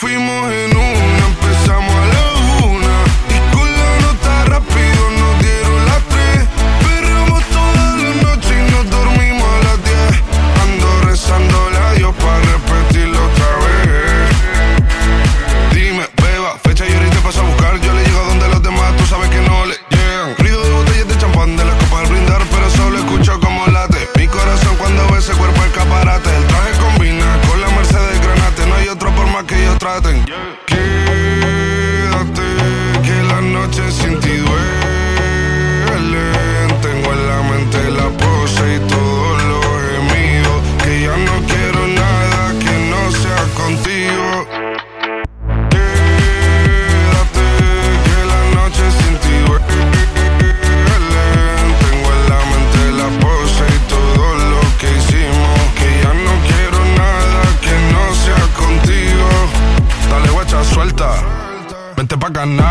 fuimos en una,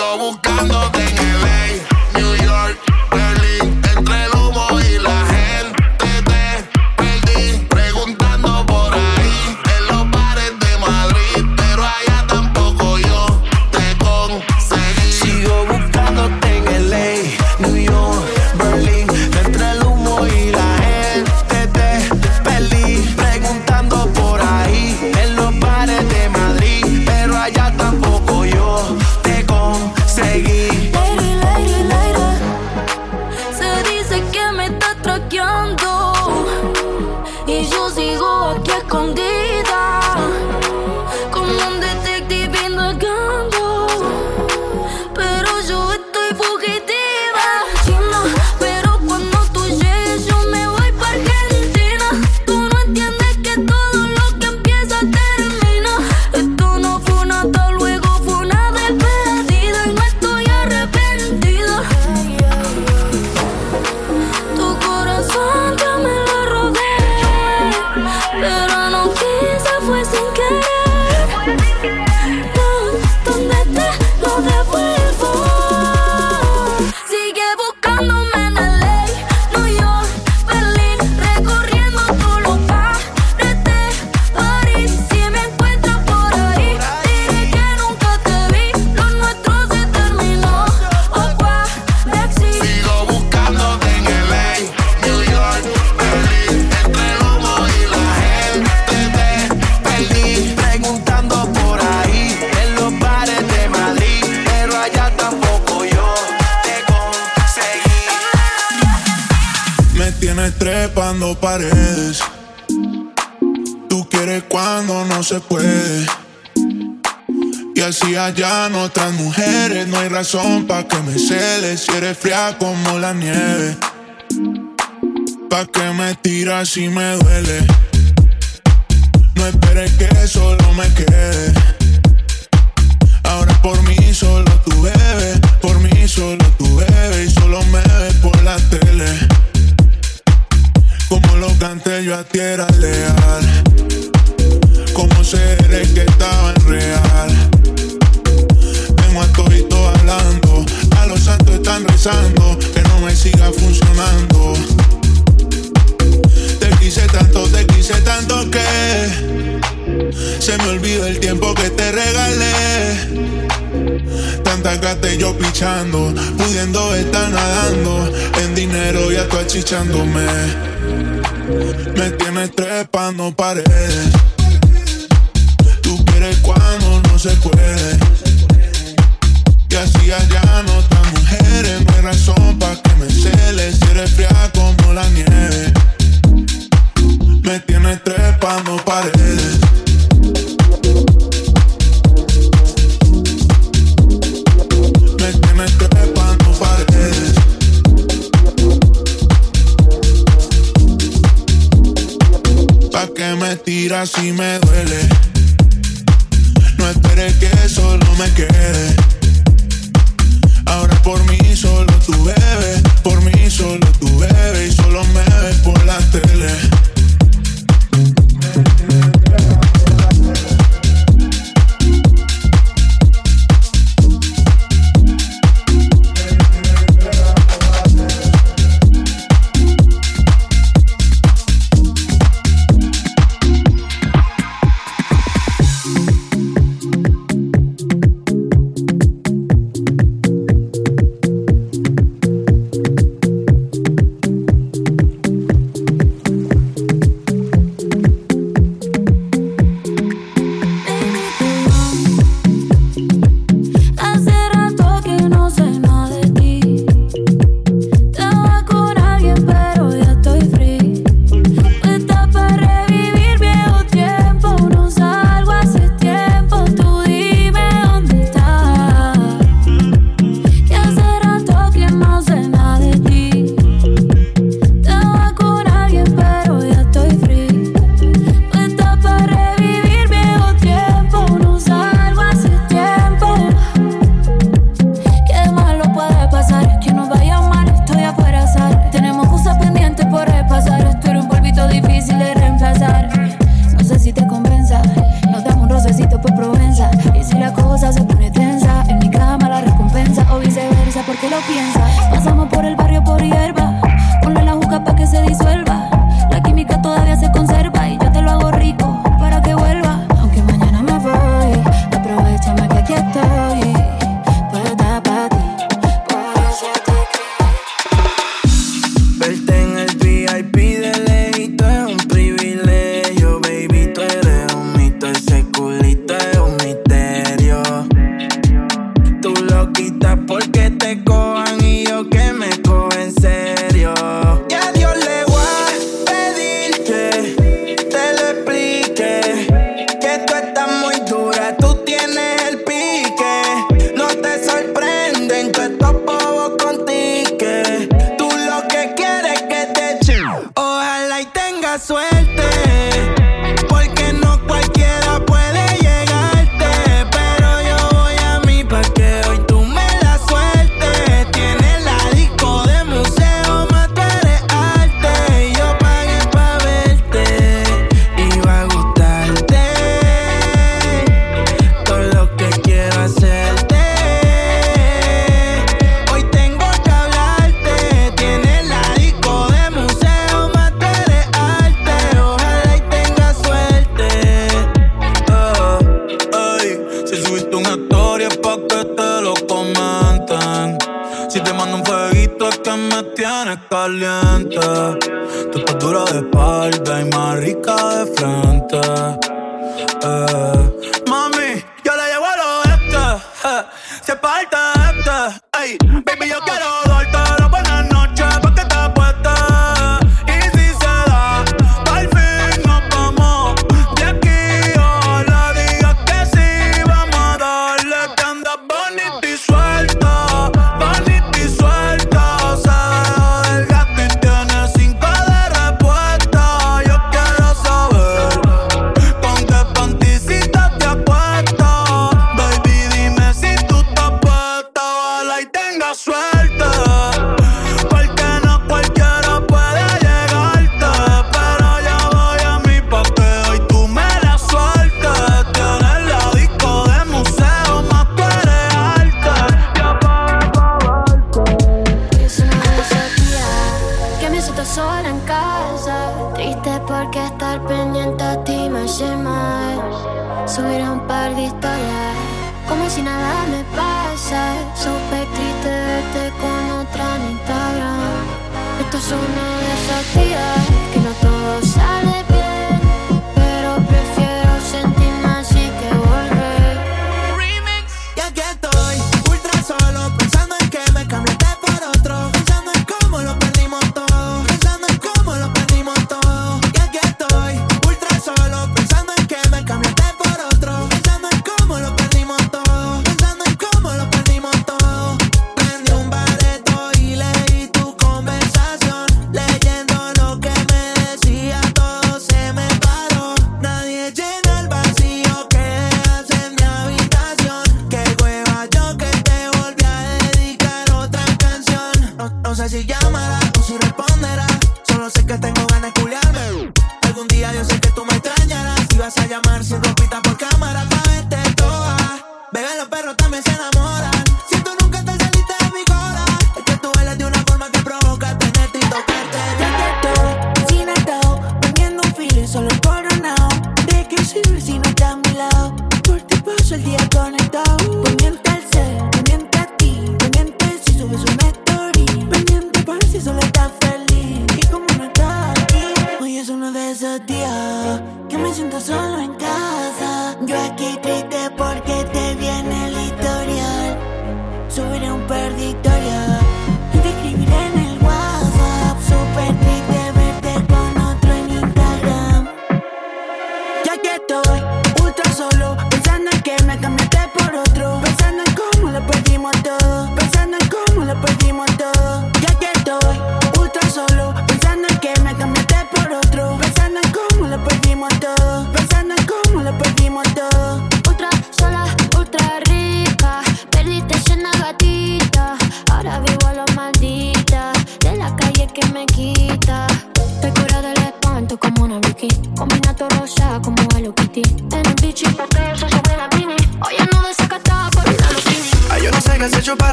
Sigo buscándote en LA, New York, trepando paredes. Tú quieres cuando no se puede. Y así allá no otras mujeres, no hay razón pa' que me celes si eres fría como la nieve. Pa' que me tiras si me duele. No esperes que solo me quede. Ahora por mí solo tú bebes, por mí solo tú bebes y solo me ves por la tele. Como lo canté yo a ti era leal. Como seres que estaban real. Tengo a todito hablando, a los santos están rezando que no me siga funcionando. Te quise tanto, te quise tanto que se me olvidó el tiempo que te regalé. Tanta gata yo pichando, pudiendo estar nadando en dinero y tú achichándome. Me tienes trepando paredes. Tú quieres cuando no se puede. Y así allá no están mujeres, no hay razón para que me celes eres fría como la nieve. Me tienes trepando paredes. Tiras y me duele. No esperes que solo me quede. Ahora por mí solo tú bebes,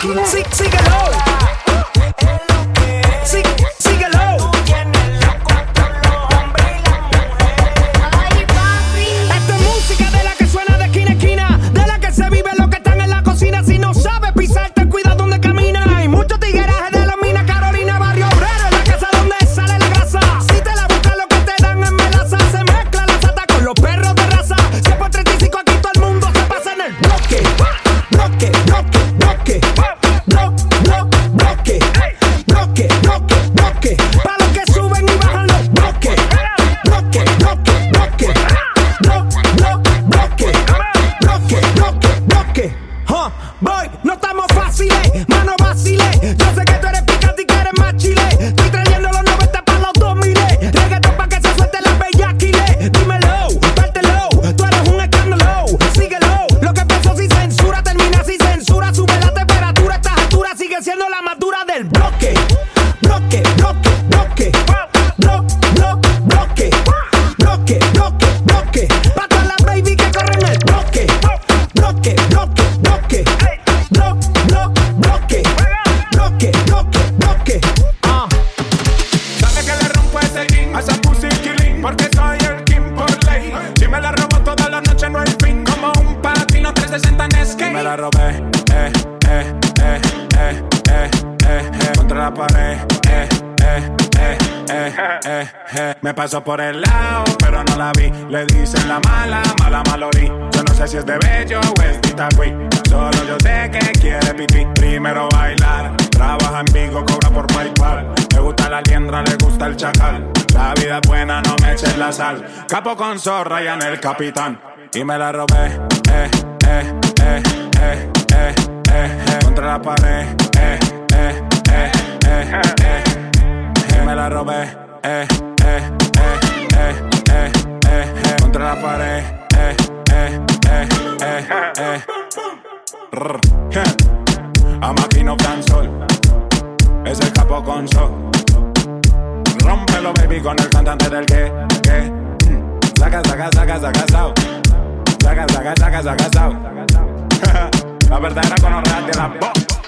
Six, six, pasó por el lado, pero no la vi. Le dicen la mala, mala malorí. Yo no sé si es de bello o es de Solo yo sé que quiere pipí. Primero bailar, trabaja en Vigo, cobra por PayPal. Le gusta la liendra, le gusta el chacal. La vida es buena, no me eches la sal. Capo con zorra y en el capitán. Y me la robé, eh, eh, eh, eh, eh, eh, eh contra la pared, eh, eh, eh, eh, eh, eh, me la robé, eh, contra la pared, eh, eh, eh, eh, eh. A máquina sol, es el capo con sol. Rómpelo, baby, con el cantante del que, que. Saca, saca, saca, saca, sao. Saca, saca, saca, saca, sao. La verdadera con de la voz.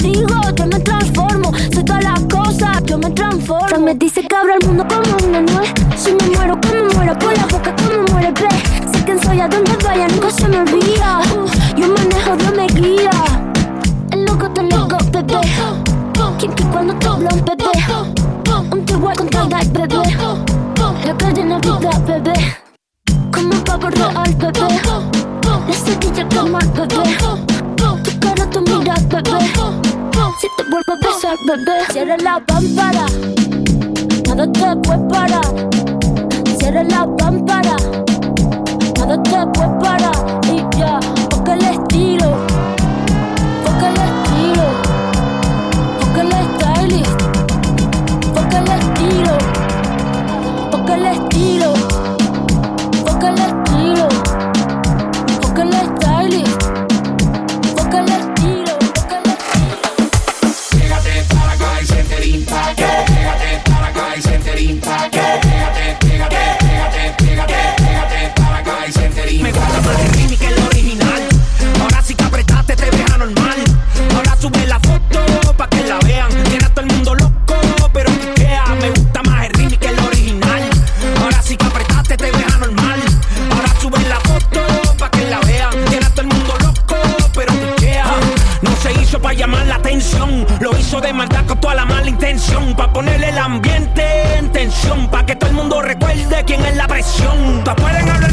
digo, yo me transformo. Soy todas las cosas, yo me transformo. Fran me dice que abro el mundo como una nuez. Si me muero, que me muero, con la boca como muere el pez. Sé quién soy, a donde vaya, nunca se me olvida. Yo manejo, Dios me guía. El loco te loco, bebé. Quien que cuando te habla un bebé. Un te voy a contar, bebé. La calle no vida, bebé. Besar, bebé. La pámpara. Nada te puede parar. Cierra la pámpara presión. Pueden hablar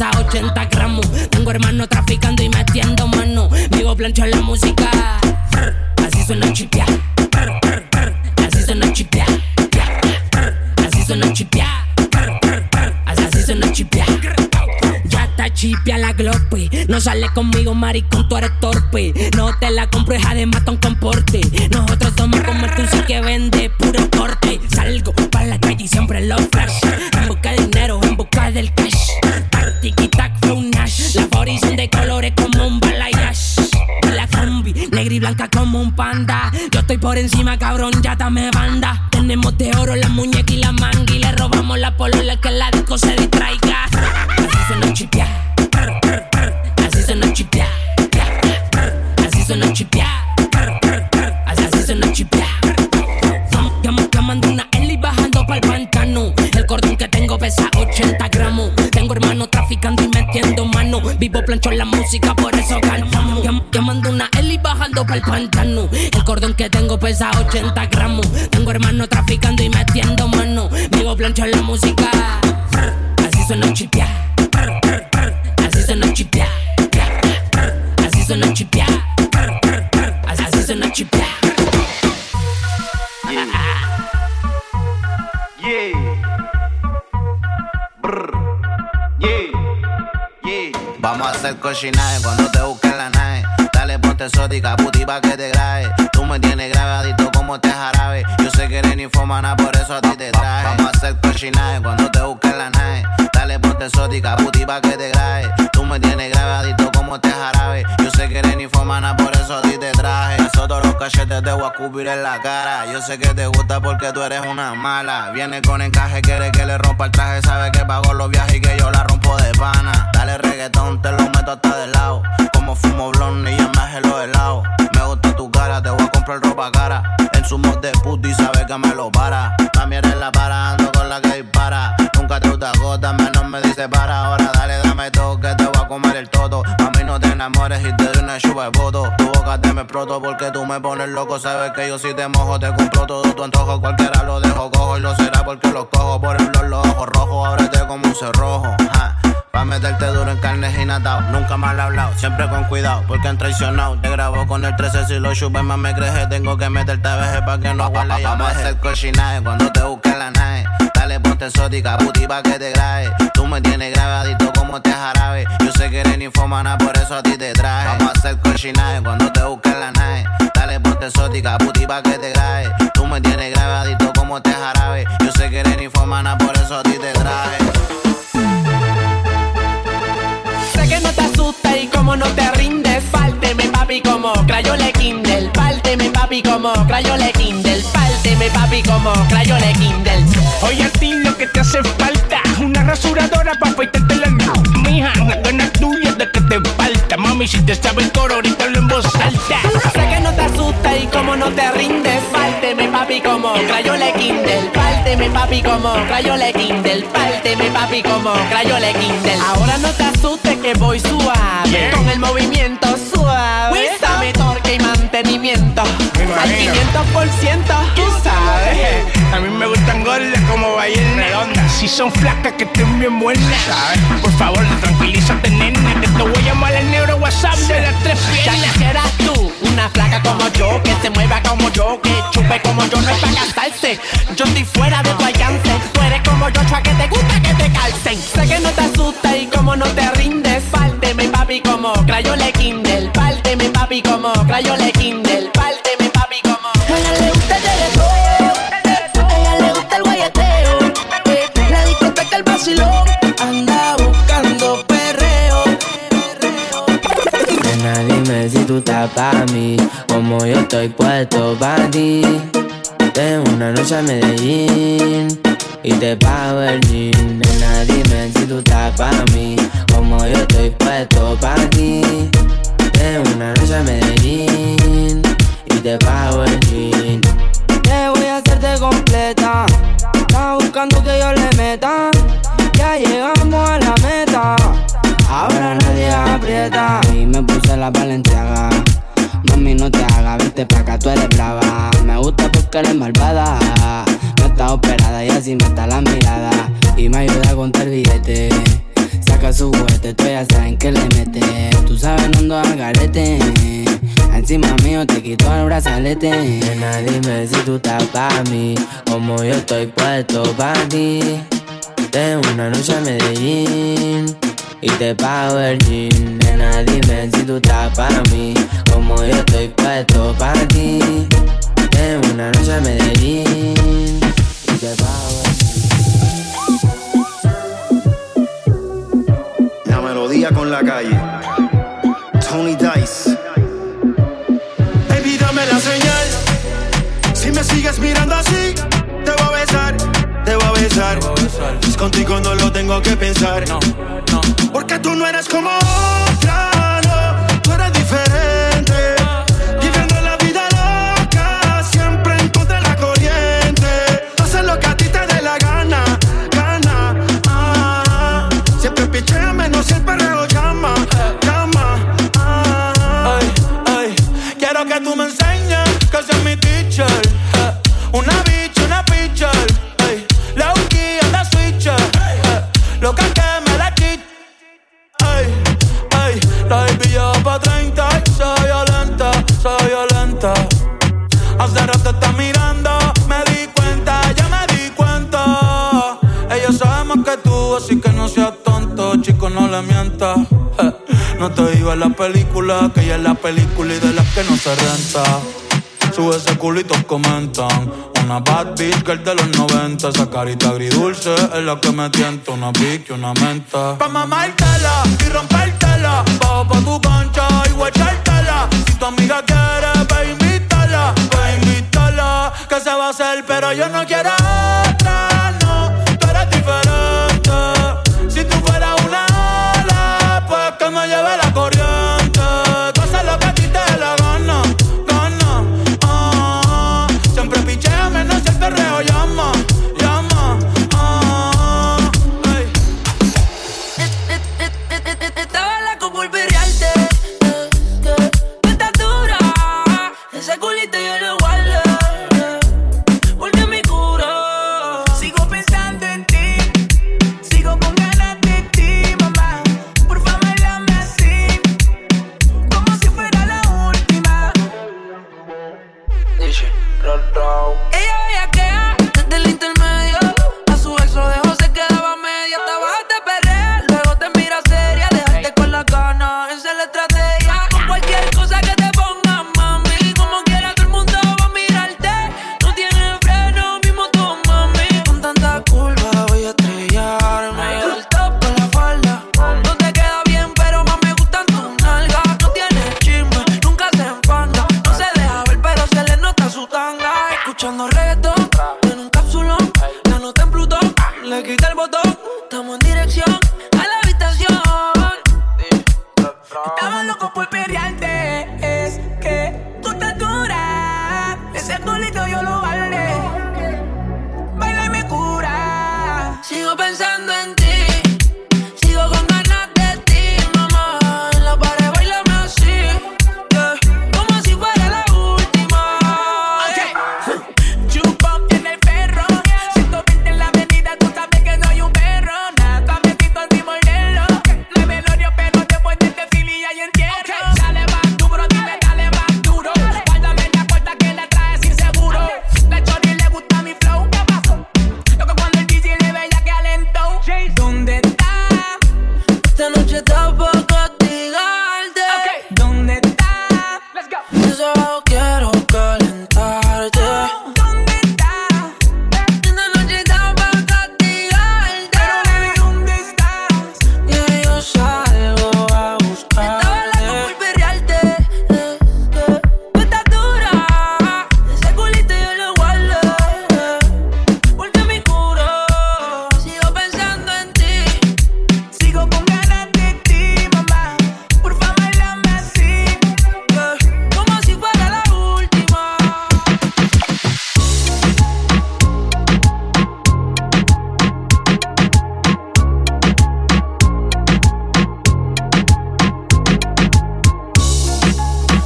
pesa 80 gramos. Tengo hermano traficando y metiendo mano. Vivo plancho en la música. Así suena chipia. Así suena chipia. Así suena chipia. Así suena chipia. Ya está chipia la glope. No sale conmigo, maricón, tú eres torpe. No te la compro, hija de matón con porte. Nosotros somos como sí que vende Bajando pa'l pantano. El cordón que tengo pesa 80 gramos. Tengo hermano traficando y metiendo mano. Vivo plancho en la música. Así suena chipia. Así suena chipia. Así suena chipia. Así suena chipia. Yeah. Brr. Yeah. Yeah. Vamos a hacer cochinaje cuando te busquen la ponte exótica, puti pa' que te grabe. Tú me tienes grabadito como este jarabe. Yo sé que eres infomana, por eso a ti te traje. Vamos a hacer cochinaje cuando te busquen la nave. Dale, ponte exótica, puti pa' que te grabe. Tú me tienes grabadito como este jarabe. Yo sé que eres infomana, por eso a ti te traje. Eso todos los cachetes te voy a escupir en la cara. Yo sé que te gusta porque tú eres una mala. Viene con encaje, quiere que le rompa el traje. Sabe que pago los viajes y que yo la rompo de pana. Dale reggaetón, te lo meto hasta de lado. Como fumo blonde y ya me hace los helados. Me gusta tu cara, te voy a comprar ropa cara. En su mod de puti, sabe que me lo para. También eres la para, ando con la que dispara. Nunca te gusta gota, menos me dice para. Ahora enamores y te doy una chupa de voto. Tu boca te me exploto porque tú me pones loco. Sabes que yo si te mojo, te compro todo tu antojo. Cualquiera lo dejo cojo y lo será porque lo cojo. Por el los ojos rojos, ábrete como un cerrojo. Ja. Pa' meterte duro en carne y natao. Nunca mal hablado, siempre con cuidado, porque han traicionado. Te grabo con el 13 si lo chupes más me creje. Tengo que meterte a veje pa' que no huele Vamos a hacer cochinaje cuando te busque la nave. Dale, ponte exótica, puti pa' que te grabe. Tú me tienes grabadito como este jarabe. Yo sé que eres infomana, por eso a ti te traje. Vamos a hacer cochinaje cuando te busque la nave. Dale, ponte exótica, puti pa' que te grabe. Tú me tienes grabadito como este jarabe. Yo sé que eres infomana, por eso a ti te traje. Sé que no te asusta y como no te rindes, pálteme papi como Crayole Kindle, pálteme papi como Crayole Kindle, pálteme papi como Crayole Kindle. Oye, a ti lo que te hace falta rasuradora para afeitarte la mija. Una gana tuya de que te falta, mami. Si te sabe el coro, ahorita lo en voz alta. Sé que no te asusta y como no te rindes, pálteme papi como Crayole Kindle, pálteme papi como Crayole Kindle, pálteme papi como Crayole Kindle. Ahora no te asustes que voy suave, Yeah. con el movimiento suave. Dame torque y mantenimiento, al 500%, tú sabes. A mí me gustan gordas como bailan redondas. Si son flacas que estén bien buenas. Por favor, tranquilízate, nena. Que te voy a llamar el negro WhatsApp de las tres Ya piernas. quisieras tú, una flaca como yo, que se mueva como yo, que chupe como yo, no es para casarse. Yo estoy fuera de tu alcance, tú eres como yo, chua, que te gusta que te calcen. Sé que no te asusta y como no te rindes, pálteme papi como Crayole Kindle, pálteme papi como Crayole Kindle, tú estás pa' mí, como yo estoy puesto pa' ti. Tengo una noche a Medellín y te pago el jean. Nena, dime si tú estás pa' mí, como yo estoy puesto pa' ti. Tengo una noche a Medellín y te pago el jean. Te voy a hacerte completa. Estás buscando que yo le meta. Y me puse la valenciaga. Mami, no te hagas, vente pa' acá, tú eres brava. Me gusta porque eres malvada. No está operada y así me está la mirada. Y me ayuda a contar billete. Saca su juguete, tú ya saben que le mete. Tú sabes, no ando al garete. Encima mío te quito el brazalete. Nena, dime si tú estás pa' mí. Como yo estoy puesto pa' ti. Tengo una noche a Medellín y te pago el jean. Nena, dime si tú estás para mí, como yo estoy puesto para ti. Tengo una noche a Medellín y te pago el La melodía con la calle. Tony Dice. Baby, dame la señal. Si me sigues mirando así, te voy a besar, te voy a besar. Es contigo no lo tengo que pensar. Porque tú no eres como la película, que ella es la película y de las que no se renta. Sube ese culito, comentan. Una bad bitch girl de los 90. Esa carita agridulce es la que me tienta. Una pique y una menta. Pa' mamártela y rompértela. Bajo pa' tu cancha y guachártela. Si tu amiga quiere, ve invítala. Ve invítala. Que se va a hacer, pero yo no quiero otra, Yo no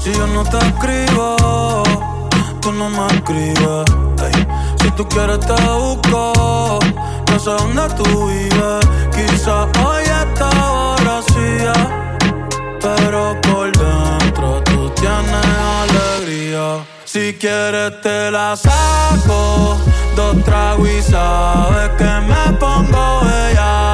te escribo, tú no me escribes. Si tú quieres te busco, no sé dónde tú vives. Quizás hoy está vacía, pero por dentro tú tienes alegría. Si quieres te la saco, dos tragos y sabes que me pongo bellaco.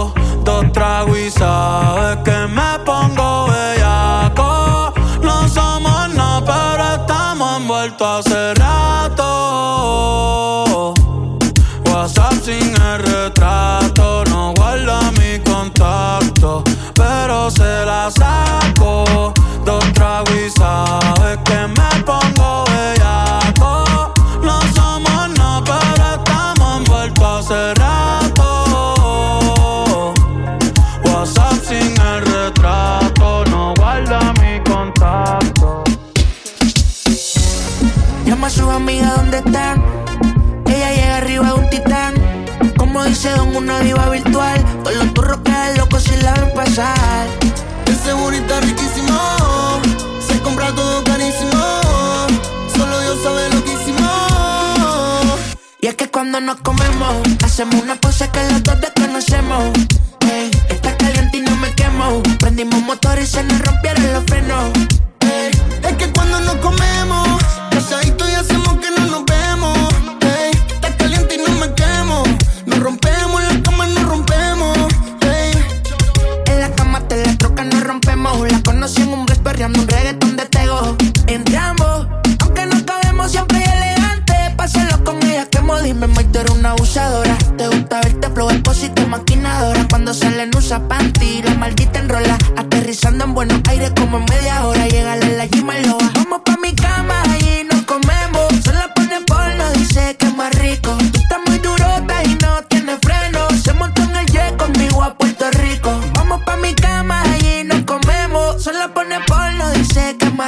Dos tragos y sabes que me pongo bellaco. No somos nada, pero estamos envueltos hace rato. Cuando nos comemos, hacemos una pose que los dos desconocemos. Ey, está caliente y no me quemo. Prendimos motor y se nos rompieron los frenos. Es que cuando nos comemos,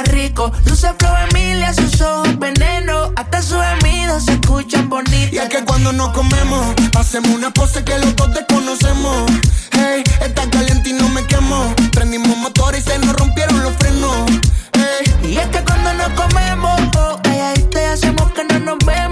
rico. Luce flow Emilia, sus ojos veneno. Hasta sus gemidos se escuchan bonitos. Y es que cuando nos comemos, hacemos una pose que los dos desconocemos. Hey, está caliente y no me quemo. Prendimos motor y se nos rompieron los frenos. Hey, Y es que cuando nos comemos, oh, calladito y hacemos que no nos vemos.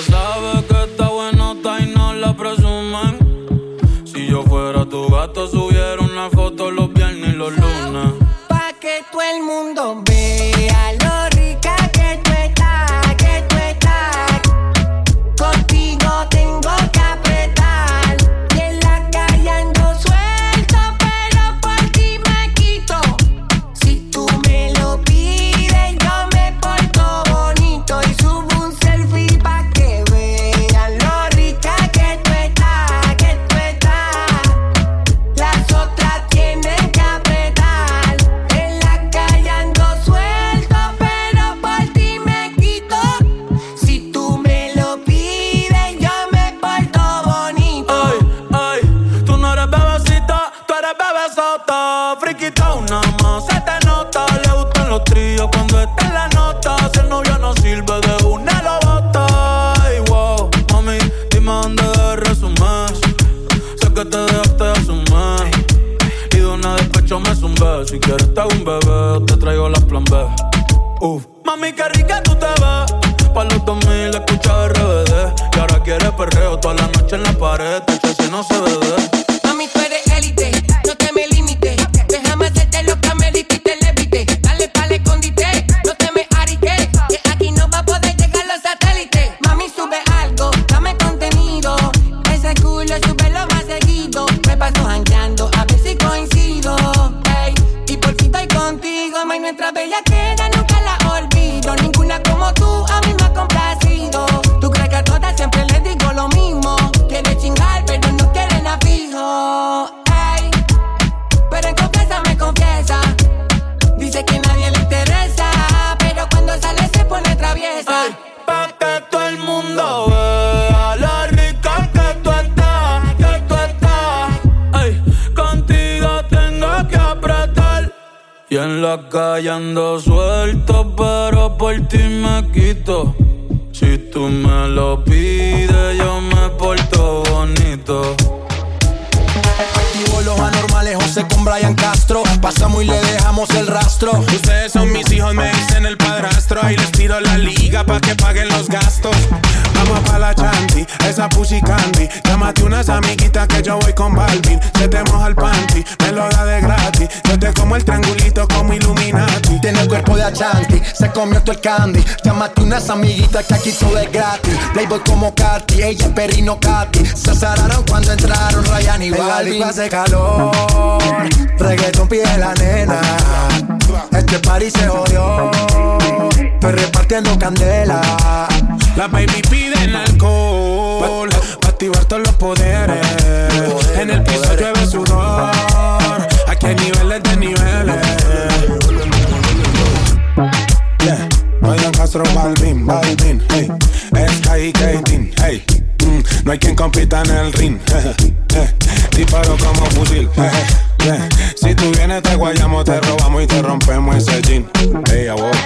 Ella sabe eres un bebé, te traigo las plan B. Uf. Mami, qué rica tú te ves. Pa' los 2000 escucha RBD. Y ahora quieres perreo toda la noche en la pared. Te si no se bebe. Mami, tú eres élite la calle ando suelto, pero por ti me quito. Si tú me lo pides, yo me porto bonito. Activo los anormales, José con Brian Castro. Pasamos y le dejamos el rastro. Ustedes son mis hijos, me y les tiro la liga pa' que paguen los gastos. Vamos pa' la chanti, esa pussy candy. Llámate unas amiguitas que yo voy con Balvin. Se te moja el panty, me lo da de gratis. Yo te como el triangulito como Illuminati. Tiene el cuerpo de Achanti, se comió todo el candy. Llámate unas amiguitas que aquí todo es gratis. Playboy como Katy, ella es perrino Katy. Se azararon cuando entraron Ryan y Balvin. hace calor, reggaeton pide la nena. Este party se jodió. Estoy repartiendo candela. La baby piden alcohol. Pa' activar todos los poderes. en el piso llueve sudor. Aquí hay niveles de niveles. Yeah. Oigan Castro, Balvin, Balvin, hey. Sky Kating, hey. Mm, no hay quien compita en el ring. Disparo como fusil. Si tú vienes, te guayamos, te robamos y te rompemos ese jean. Hey, abuelo.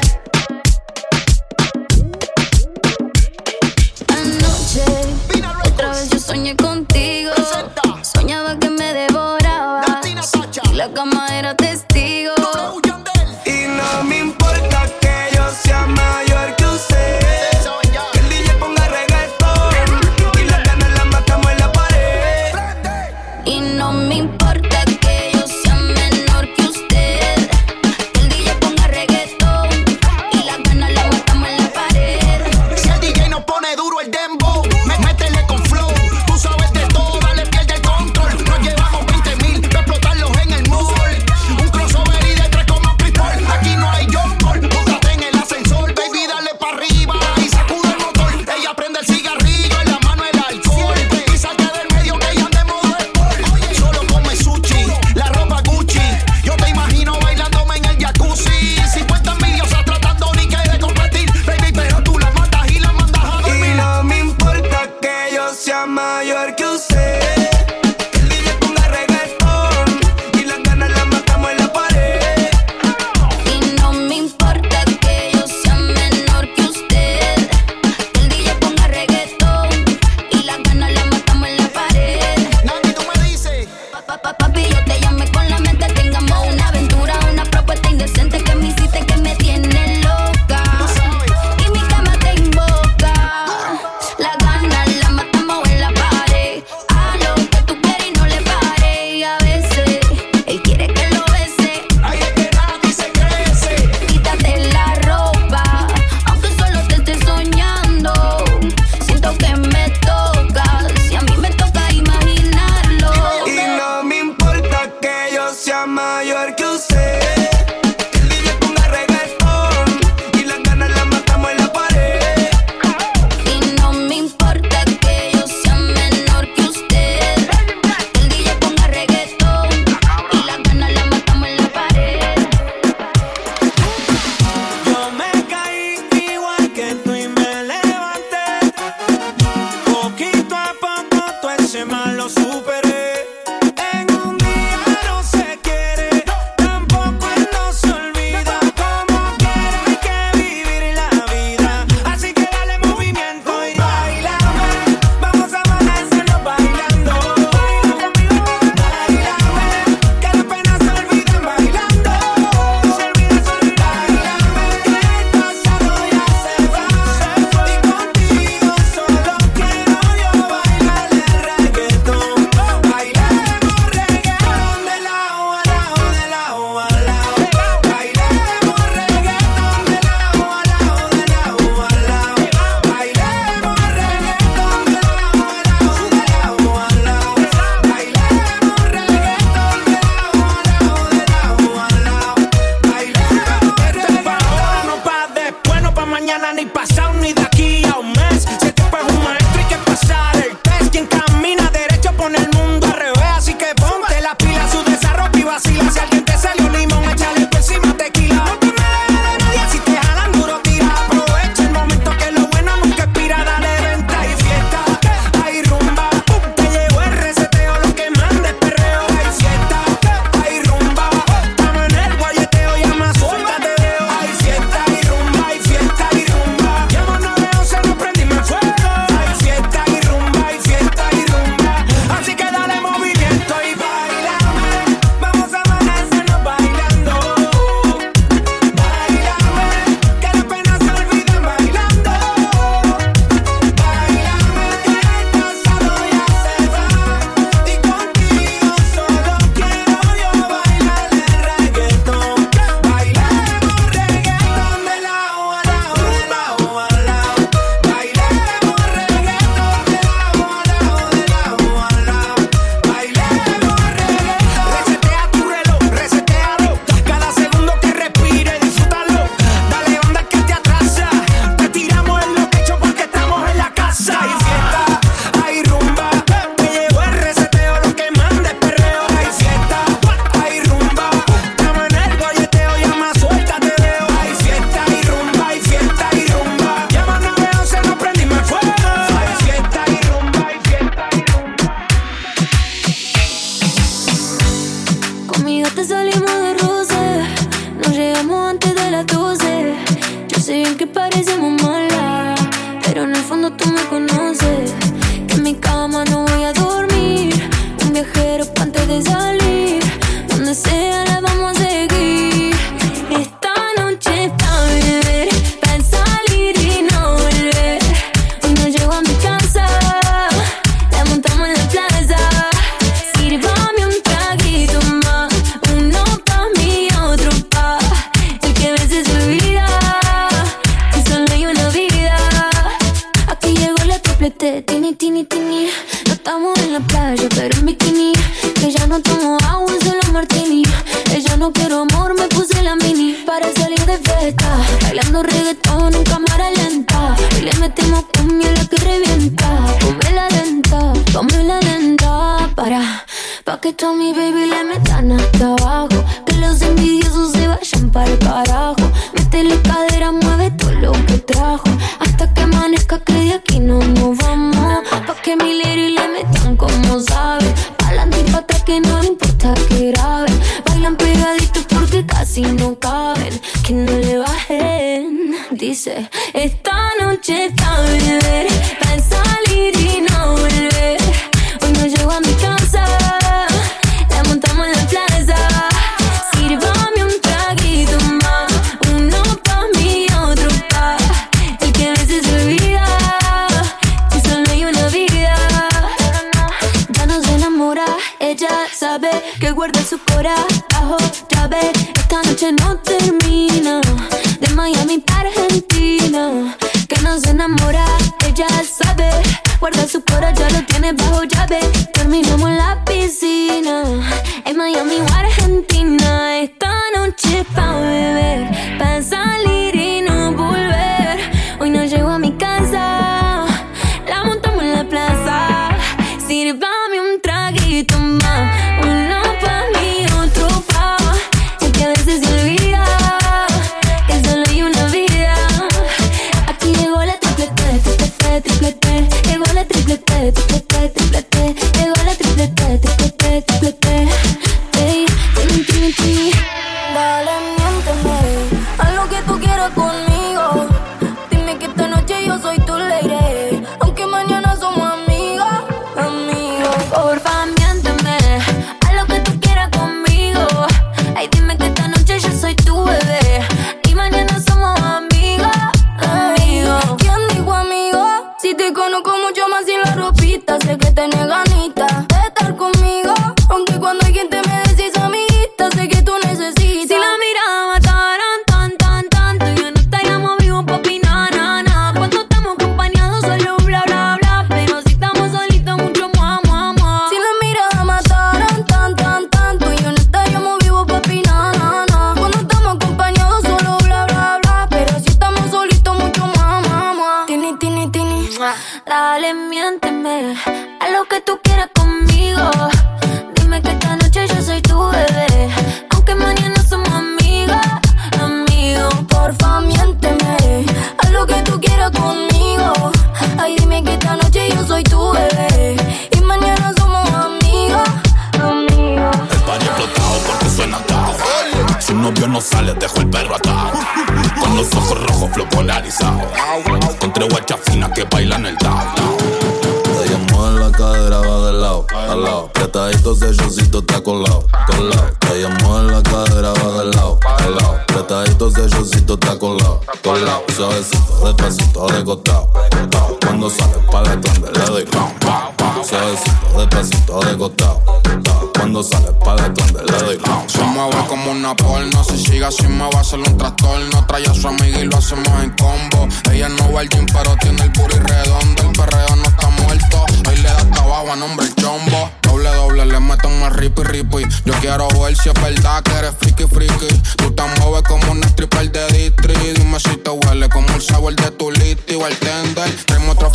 obligación me va a hacer un trastorno. Trae a su amiga y lo hacemos en combo. Ella no va al gym, pero tiene el puri redondo. El perreo no está muerto. Hoy le da trabajo a nombre el chombo. Doble, doble, le meto más ripi, ripi. Yo quiero ver si es verdad que eres friki, friki. Tú te mueves como un stripper de distri. Dime si te huele como el sabor de tu listi o el tender. Traeme otra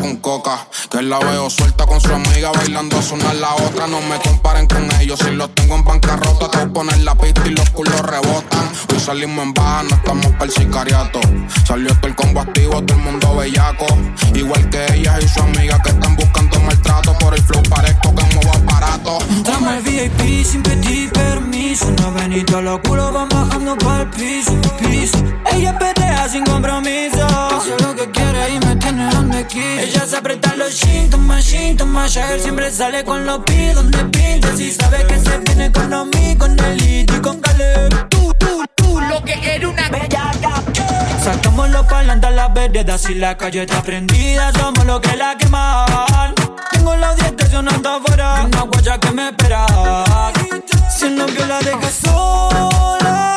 con coca. Que la veo suelta con su amiga bailando a una a la otra. No me salimos en baja, no estamos para el sicariato. Salió todo el combo activo, todo el mundo bellaco. Igual que ellas y su amiga que están buscando maltrato. Por el flow parezco que muevo aparato. Dame el VIP sin pedir permiso. Una venita a la culo, van bajando para el piso, piso. Ella pelea sin compromiso. Hace lo que quiere y me tiene donde quiere. Ella se aprieta los síntomas, síntomas. Jagger siempre sale con los pies donde pinta. Si sabe que se viene con los mí, con el y con Caleb. Tú que era una bellaca. Sacamos los parlantes a las veredas y la calle está prendida. Somos los que la queman. Tengo la audiencia sonando afuera. Una guaya que me espera. Si el novio la deja sola,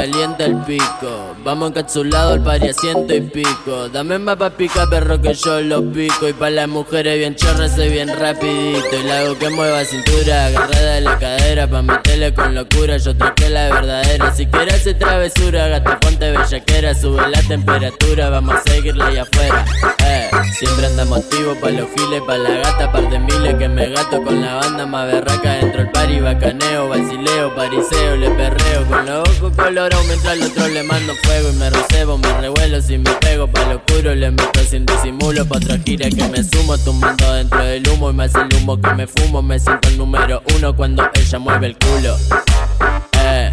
calienta el pico. Vamos encapsulado al pari ciento y pico. Dame más pa' pica, perro, que yo lo pico. Y pa' las mujeres bien chorras soy bien rapidito. Y la hago que mueva cintura, agarrada de la cadera. Pa' meterle con locura, yo traje la verdadera. Si quieres hacer travesura, gata, ponte bellaquera. Sube la temperatura, vamos a seguirla allá afuera. Eh, siempre andamos activos pa' los giles, pa' la gata, par de miles. Que me gato con la banda más berraca. Dentro el pari, bacaneo, vacileo, pariseo, le perreo. Con los ojos mientras al otro le mando fuego. Y me recebo, me revuelo, si me pego pa' lo oscuro. Le meto sin disimulo pa' otra gira que me sumo. Tumbando dentro del humo y me hace el humo que me fumo. Me siento el número uno cuando ella mueve el culo. Eh,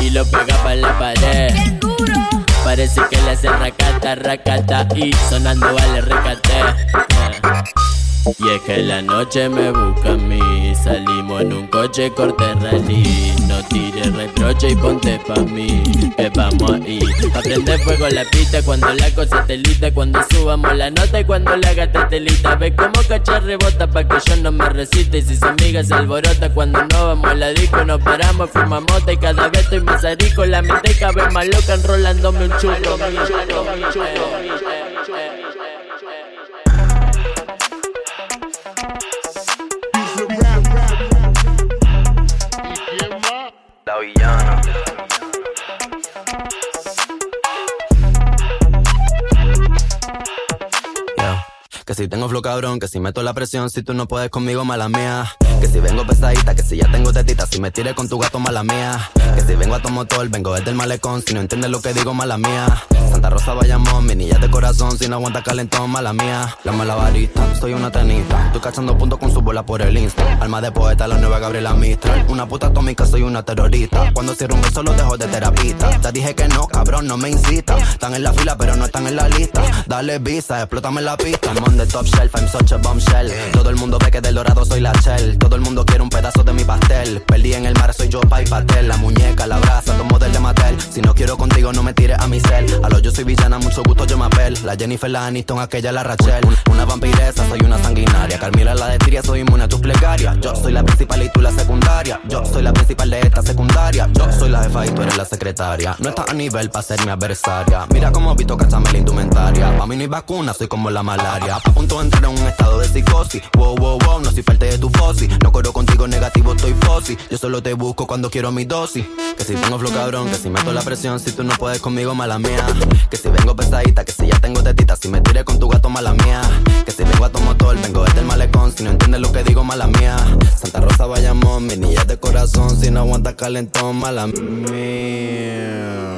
y lo pega pa' la pared. Parece que le hace racata, racata y sonando vale recate. Eh. Y es que la noche me busca a mí Salimos en un coche corte rally No tires reproche y ponte pa' mí Que vamos ahí Aprende fuego la pista cuando la cosa te lita Cuando subamos la nota y cuando la gata telita Ve como cachar rebota pa' que yo no me resiste Y si su amiga se alborota cuando no vamos a la disco Nos paramos, fumamos y cada vez estoy más arico La mente cada más loca enrolándome un chulo mi mi. Si tengo flow cabrón, que si meto la presión, si tú no puedes conmigo, mala mía. Que si vengo pesadita, que si ya tengo tetita, si me tires con tu gato, mala mía. Que si vengo a tu motor, vengo desde el malecón, si no entiendes lo que digo, mala mía. Santa Rosa Bayamón, mi niña de corazón, si no aguanta calentón, mala mía. La malabarista, soy una tenista, estoy cachando puntos con su bola por el insta. Alma de poeta, la nueva Gabriela Mistral. Una puta atómica, soy una terrorista. Cuando cierro un beso, lo dejo de terapista. Te dije que no, cabrón, no me incita. Están en la fila, pero no están en la lista. Dale visa, explótame la pista. I'm on the top shelf, I'm such a bombshell. Todo el mundo ve que del dorado soy la shell. Todo el mundo quiere un pedazo de mi pastel. Perdí en el mar, soy yo, pa' y pastel. La muñeca, la brasa, tomo del de Mattel. Si no quiero contigo, no me tires a mi cel. A lo yo soy villana, mucho gusto, yo me apel. La Jennifer, la Aniston, aquella, la Rachel. Una vampiresa, soy una sanguinaria. Carmila, la de Tiria, soy inmune a tus plegarias. Yo soy la principal y tú la secundaria. Yo soy la principal de esta secundaria. Yo soy la jefa y tú eres la secretaria. No estás a nivel para ser mi adversaria. Mira cómo visto, cachame la indumentaria. Pa' mí no hay vacuna, soy como la malaria. A punto de entrar en un estado de psicosis. Wow, wow, wow, no soy parte de tu fosi. No corro contigo negativo, estoy fosi. Yo solo te busco cuando quiero mi dosis. Que si tengo flow cabrón, que si meto la presión, si tú no puedes conmigo, mala mía. Que si vengo pesadita, que si ya tengo tetita, si me tiré con tu gato, mala mía. Que si vengo a tu motor, vengo desde el malecón, si no entiendes lo que digo, mala mía. Santa Rosa Bayamón, mi niña de corazón, si no aguanta calentón, mala mía.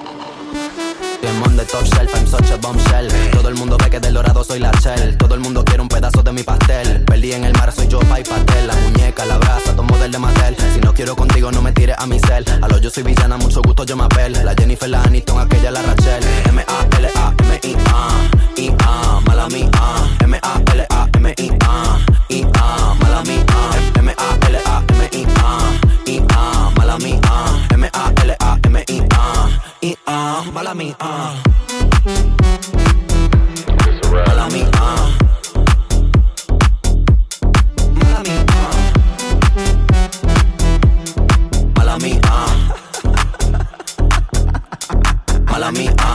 I'm on the top shelf, I'm such a bombshell. Todo el mundo ve que del dorado soy la shell. Todo el mundo quiere un pedazo de mi pastel. Perdí en el mar, soy yo, pa' y pastel. La muñeca, la brasa, tomo del de Mattel. Si no quiero contigo, no me tires a mi cel. A lo yo soy villana, mucho gusto, yo me apel. La Jennifer, la Aniston, aquella, la Rachel. M-A-L-A-M-I-A. I-A, mala mía. M-A-L-A-M-I-A. I-A, mala mía. M-A-L-A-M-I-A. I-A, mala mía. dame y ah, y ah, mala me ah. Mala mía. ah. Mala mía. ah. Mala ah.